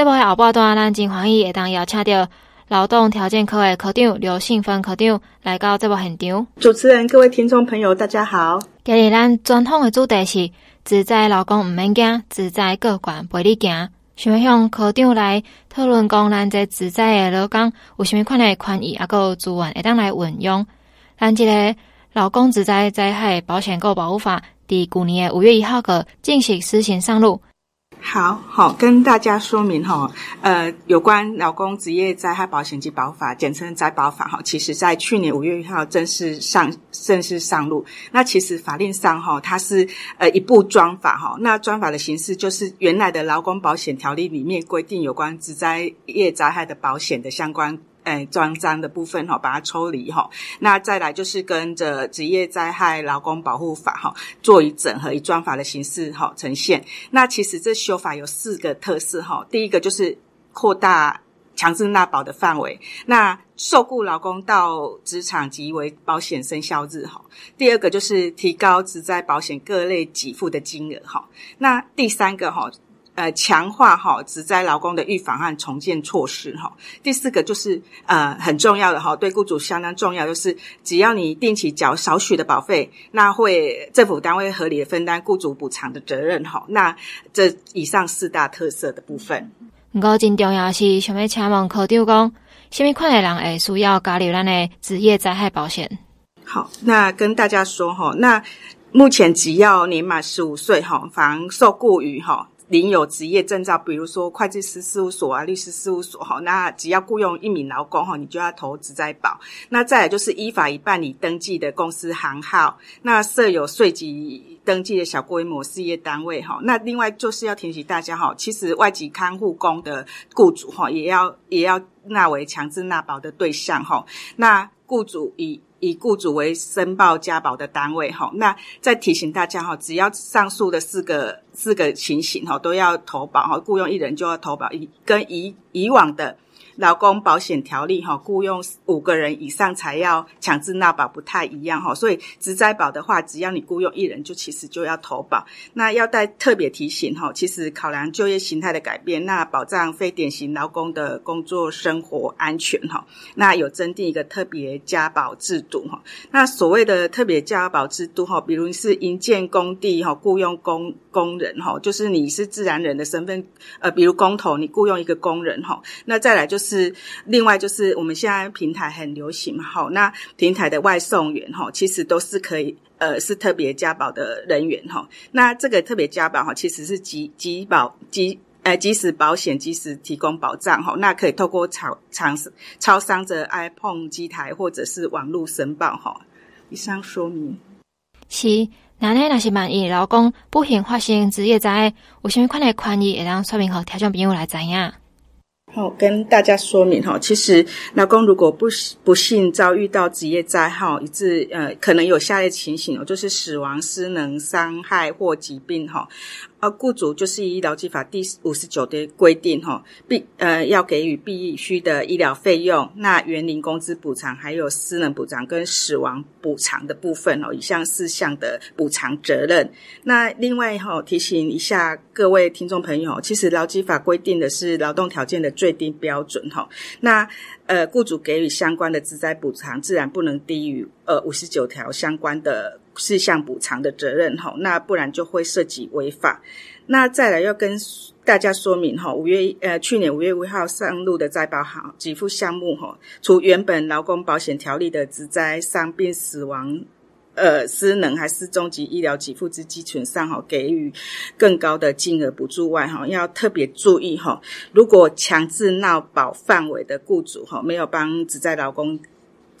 这部的后半段，咱真欢喜会当邀请到劳动条件科的科长刘信芬科长来到这部现场。主持人、各位听众朋友，大家好。今日咱专访的主题是自在老公毋免惊，自在个管陪你行。想要向科长来讨论讲，咱这自在的劳工有啥物款的权益，啊，个资源会当来运用。咱这个劳工自在灾害保险个保护法，伫旧年的五月一号个正式施行上路。好好跟大家说明哈，呃，有关劳工职业灾害保险及保法，简称灾保法哈，其实在去年五月一号正式上正式上路。那其实法令上哈，它是呃一部专法哈，那专法的形式就是原来的劳工保险条例里面规定有关职灾业灾害的保险的相关。哎，专章的部分哈，把它抽离哈。那再来就是跟着职业灾害劳工保护法哈，做一整合，以专法的形式哈呈现。那其实这修法有四个特色哈。第一个就是扩大强制纳保的范围，那受雇劳工到职场即为保险生效日哈。第二个就是提高职灾保险各类给付的金额哈。那第三个哈。呃，强化哈职灾劳工的预防和重建措施哈。第四个就是呃很重要的哈，对雇主相当重要，就是只要你定期缴少许的保费，那会政府单位合理的分担雇主补偿的责任哈。那这以上四大特色的部分。不过真重要是，想要请问科长讲，什么款的人会需要加入咱的职业灾害保险？好，那跟大家说哈，那目前只要年满十五岁哈，防受雇于哈。领有职业证照，比如说会计师事务所啊、律师事务所哈，那只要雇佣一名劳工哈，你就要投职灾保。那再来就是依法已办理登记的公司行号，那设有税籍登记的小规模事业单位哈。那另外就是要提醒大家哈，其实外籍看护工的雇主哈，也要也要纳为强制纳保的对象哈。那雇主以以雇主为申报家保的单位，哈，那再提醒大家哈，只要上述的四个四个情形哈，都要投保哈，雇佣一人就要投保，以跟以以往的。劳工保险条例哈，雇佣五个人以上才要强制纳保，不太一样哈。所以职灾保的话，只要你雇佣一人，就其实就要投保。那要带特别提醒哈，其实考量就业形态的改变，那保障非典型劳工的工作生活安全哈。那有增订一个特别加保制度哈。那所谓的特别加保制度哈，比如是营建工地哈，雇佣工工人哈，就是你是自然人的身份，呃，比如工头，你雇佣一个工人哈。那再来就是。是，另外就是我们现在平台很流行嘛，好，那平台的外送员哈，其实都是可以，呃，是特别加保的人员哈。那这个特别加保哈，其实是即即保即呃即时保险，即时提供保障哈。那可以透过超超超商的 iPhone 机台或者是网络申报哈。以上说明是，那呢，那是满意老公不幸发生职业灾，有什么款的权益，会让说明和听众朋友来知影。好，跟大家说明哈，其实老公如果不不幸遭遇到职业灾害，以致呃可能有下列情形哦，就是死亡、失能、伤害或疾病哈。呃，雇主就是以劳基法第五十九的规定，哈，必呃要给予必须的医疗费用，那园林工资补偿，还有私人补偿跟死亡补偿的部分哦，以上四项的补偿责任。那另外哈，提醒一下各位听众朋友，其实劳基法规定的是劳动条件的最低标准哈，那呃雇主给予相关的职灾补偿，自然不能低于呃五十九条相关的。事项补偿的责任哈，那不然就会涉及违法。那再来要跟大家说明哈，五月呃去年五月五号上路的灾保好给付项目哈，除原本劳工保险条例的职灾伤病死亡呃失能还是终极医疗给付之基础上哈，给予更高的金额补助外哈，要特别注意哈，如果强制纳保范围的雇主哈，没有帮职灾劳工。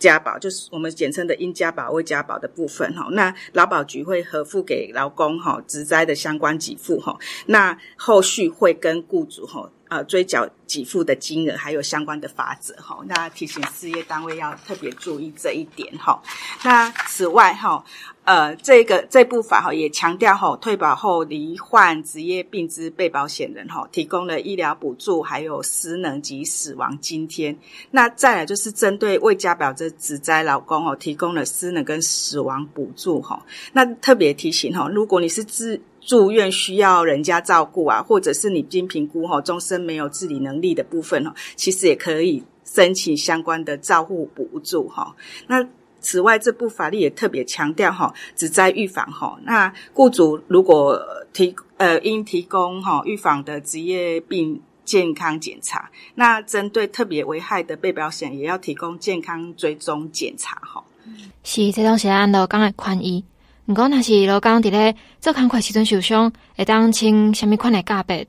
加保就是我们简称的应加保未加保的部分哈，那劳保局会核付给劳工哈职灾的相关给付哈，那后续会跟雇主哈呃追缴给付的金额还有相关的法则哈，那提醒事业单位要特别注意这一点哈。那此外哈。呃，这个这部法哈也强调哈，退保后罹患职业病之被保险人哈，提供了医疗补助，还有失能及死亡津贴。那再来就是针对未加保的职灾劳工哦，提供了失能跟死亡补助哈。那特别提醒哈，如果你是自住院需要人家照顾啊，或者是你经评估哈，终身没有自理能力的部分哦，其实也可以申请相关的照护补助哈。那此外，这部法律也特别强调哈，只在预防哈。那雇主如果提呃应提供哈预防的职业病健康检查，那针对特别危害的被保险，也要提供健康追踪检查哈。是这种是按劳工的权益。毋过，若是老公伫咧做工课时阵受伤，会当请什么款的假别？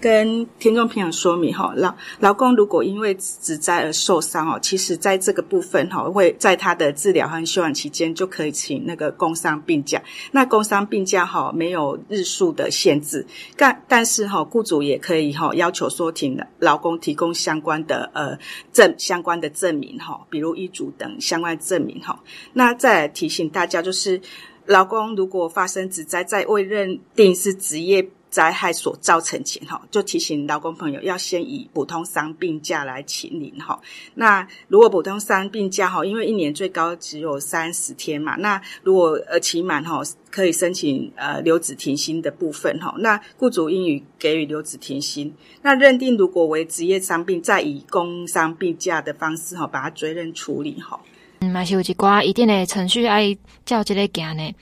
跟听众朋友说明哈，老老公如果因为职灾而受伤哦，其实在这个部分哈，会在他的治疗和休养期间就可以请那个工伤病假。那工伤病假哈没有日数的限制，但但是哈，雇主也可以哈要求说，请劳工提供相关的呃证相关的证明哈，比如医嘱等相关证明哈。那再来提醒大家就是。劳工如果发生职灾，在未认定是职业灾害所造成前，哈，就提醒劳工朋友要先以普通伤病假来请领，哈。那如果普通伤病假，哈，因为一年最高只有三十天嘛，那如果呃期满，哈，可以申请呃留职停薪的部分，哈。那雇主应予给予留职停薪。那认定如果为职业伤病，再以工伤病假的方式，哈，把它追认处理，哈。嗯，嘛是有一寡一定的程序爱照这个行呢。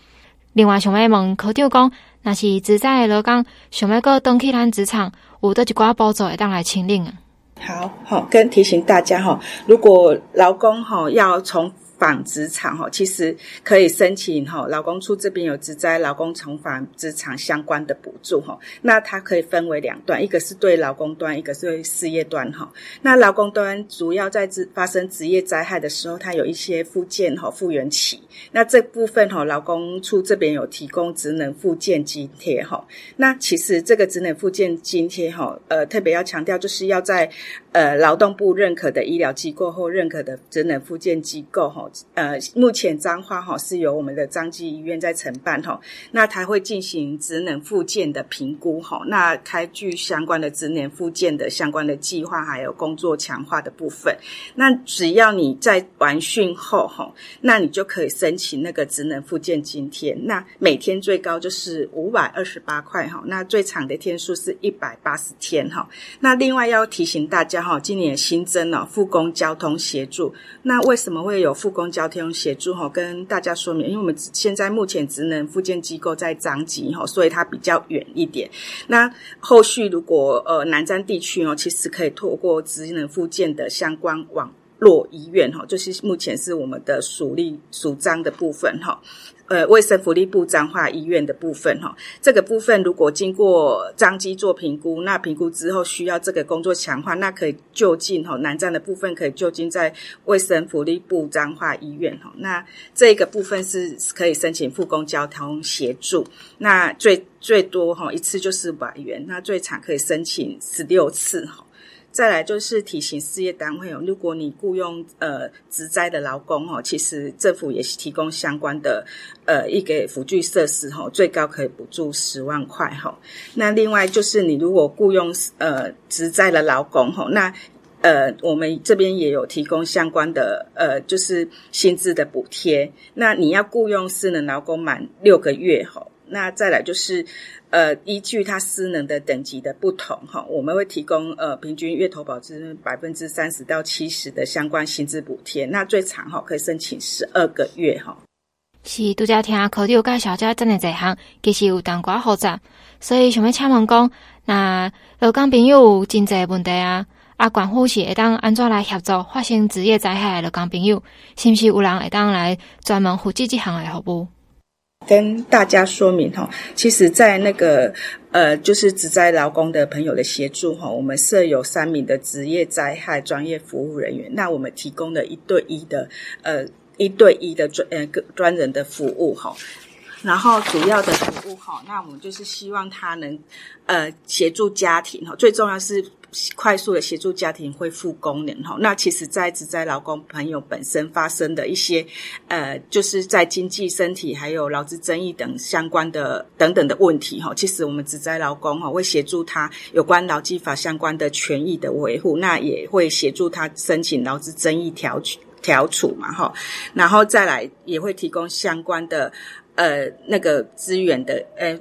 另外，想要问考长讲，若是职灾的劳工想要搁登去咱职场，有倒一寡步骤会当来清领啊。好好，跟提醒大家哈，如果老工哈要从返职场哈，其实可以申请哈，劳工处这边有职灾劳工重返职场相关的补助哈。那它可以分为两段，一个是对劳工端，一个是对事业端哈。那劳工端主要在职发生职业灾害的时候，它有一些复健哈复原期。那这部分哈，劳工处这边有提供职能复健津贴哈。那其实这个职能复健津贴哈，呃，特别要强调就是要在呃劳动部认可的医疗机构或认可的职能复健机构哈。呃，目前彰化哈是由我们的彰基医院在承办哈，那他会进行职能复健的评估哈，那开具相关的职能复健的相关的计划，还有工作强化的部分。那只要你在完训后哈，那你就可以申请那个职能复健津贴，那每天最高就是五百二十八块哈，那最长的天数是一百八十天哈。那另外要提醒大家哈，今年新增了复工交通协助，那为什么会有复工？交通协助哈，跟大家说明，因为我们现在目前职能复健机构在彰基哈，所以它比较远一点。那后续如果呃南瞻地区哦，其实可以透过职能复健的相关网络医院哈，就是目前是我们的属立属张的部分哈。呃，卫生福利部彰化医院的部分哈，这个部分如果经过彰基做评估，那评估之后需要这个工作强化，那可以就近哈，南站的部分可以就近在卫生福利部彰化医院哈，那这个部分是可以申请复工交通协助，那最最多哈一次就是百元，那最长可以申请十六次哈。再来就是提醒事业单位哦，如果你雇佣呃职灾的劳工哦，其实政府也是提供相关的呃一个辅具设施哈，最高可以补助十万块哈。那另外就是你如果雇佣呃职灾的劳工哈，那呃我们这边也有提供相关的呃就是薪资的补贴。那你要雇佣失能劳工满六个月哈，那再来就是。呃，依据他失能的等级的不同，哈，我们会提供呃平均月投保之百分之三十到七十的相关薪资补贴。那最长哈可以申请十二个月哈。是拄则听科长介绍这真的这项，其实有淡薄复杂，所以想要请问讲，那劳工朋友有经济问题啊，啊，官府是会当安怎来协助发生职业灾害的劳工朋友，是不是有人会当来专门负责这项的服务？跟大家说明哈，其实，在那个呃，就是职灾劳工的朋友的协助哈，我们设有三名的职业灾害专业服务人员，那我们提供了一对一的呃一对一的专呃专人的服务哈，然后主要的服务哈，那我们就是希望他能呃协助家庭哈，最重要是。快速的协助家庭恢复功能哈，那其实，在职在劳工朋友本身发生的一些，呃，就是在经济、身体还有劳资争议等相关的等等的问题哈，其实我们职在劳工哈会协助他有关劳基法相关的权益的维护，那也会协助他申请劳资争议调调处嘛哈，然后再来也会提供相关的呃那个资源的呃。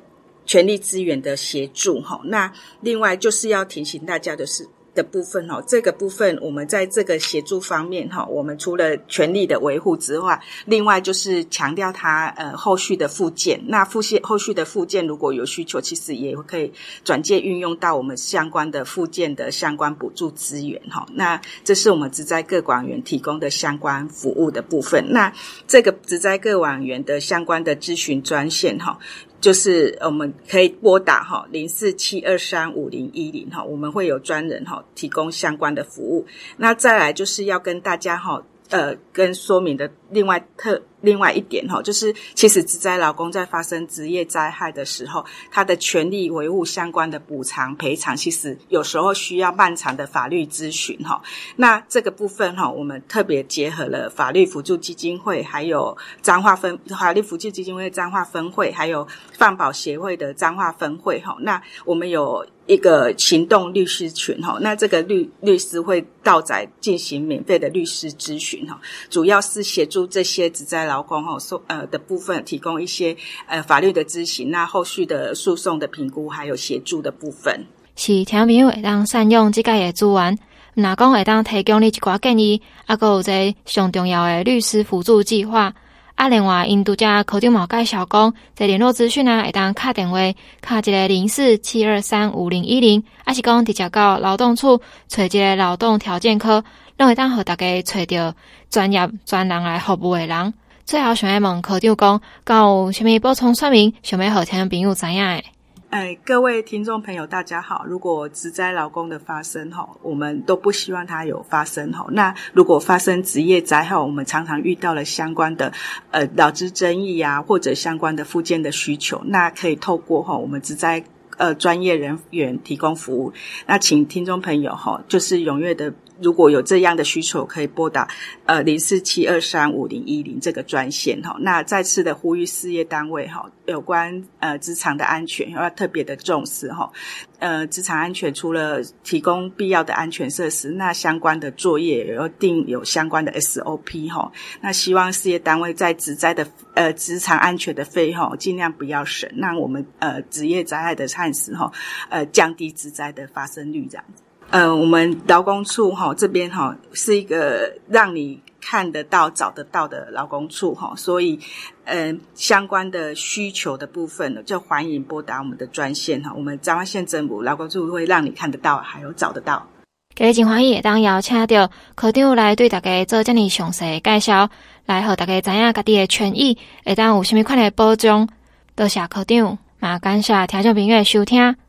权力资源的协助哈。那另外就是要提醒大家的是。的部分哈，这个部分我们在这个协助方面哈，我们除了权利的维护之外，另外就是强调它呃后续的附件。那附件后续的附件如果有需求，其实也可以转介运用到我们相关的附件的相关补助资源哈。那这是我们职灾各管员提供的相关服务的部分。那这个职灾各管员的相关的咨询专线哈。就是我们可以拨打哈零四七二三五零一零哈，我们会有专人哈提供相关的服务。那再来就是要跟大家哈呃跟说明的另外特。另外一点哈，就是其实职灾劳工在发生职业灾害的时候，他的权利维护相关的补偿赔偿，其实有时候需要漫长的法律咨询哈。那这个部分哈，我们特别结合了法律辅助基金会，还有彰化分法律辅助基金会彰化分会，还有犯保协会的彰化分会哈。那我们有一个行动律师群哈，那这个律律师会到宅进行免费的律师咨询哈，主要是协助这些职灾。劳工哈诉呃的部分，提供一些呃法律的咨询，那后续的诉讼的评估，还有协助的部分。是听朋友会当善用这个的资源，哪讲会当提供你一寡建议，啊，搁有一个上重要的律师辅助计划。啊，另外印度家科长嘛介绍讲，在联络资讯啊，会当敲电话，敲一个零四七二三五零一零，啊是讲直接到劳动处找一个劳动条件科，拢会当和大家找到专业专人来服务的人。最后想要问科长讲，有什么补充说明？想要好听的朋友知影诶？哎，各位听众朋友，大家好。如果职灾劳工的发生哈，我们都不希望它有发生哈。那如果发生职业灾害，我们常常遇到了相关的呃劳资争议啊，或者相关的附件的需求，那可以透过哈我们职灾呃专业人员提供服务。那请听众朋友哈，就是踊跃的。如果有这样的需求，可以拨打呃零四七二三五零一零这个专线哈。那再次的呼吁事业单位哈，有关呃职场的安全要特别的重视哈。呃，职场安全除了提供必要的安全设施，那相关的作业也要定有相关的 SOP 哈。那希望事业单位在职灾的呃职场安全的费用尽量不要省，让我们呃职业灾害的憾事哈呃降低职灾的发生率这样子。呃，我们劳工处哈这边哈是一个让你看得到、找得到的劳工处哈，所以呃相关的需求的部分呢，就欢迎拨打我们的专线哈。我们彰化县政府劳工处会让你看得到，还有找得到。今日真欢喜，当邀请到科长来对大家做这么详细的介绍，来和大家知影家己的权益，会当有什么款的保障。多谢科长，嘛感谢听众朋友的收听。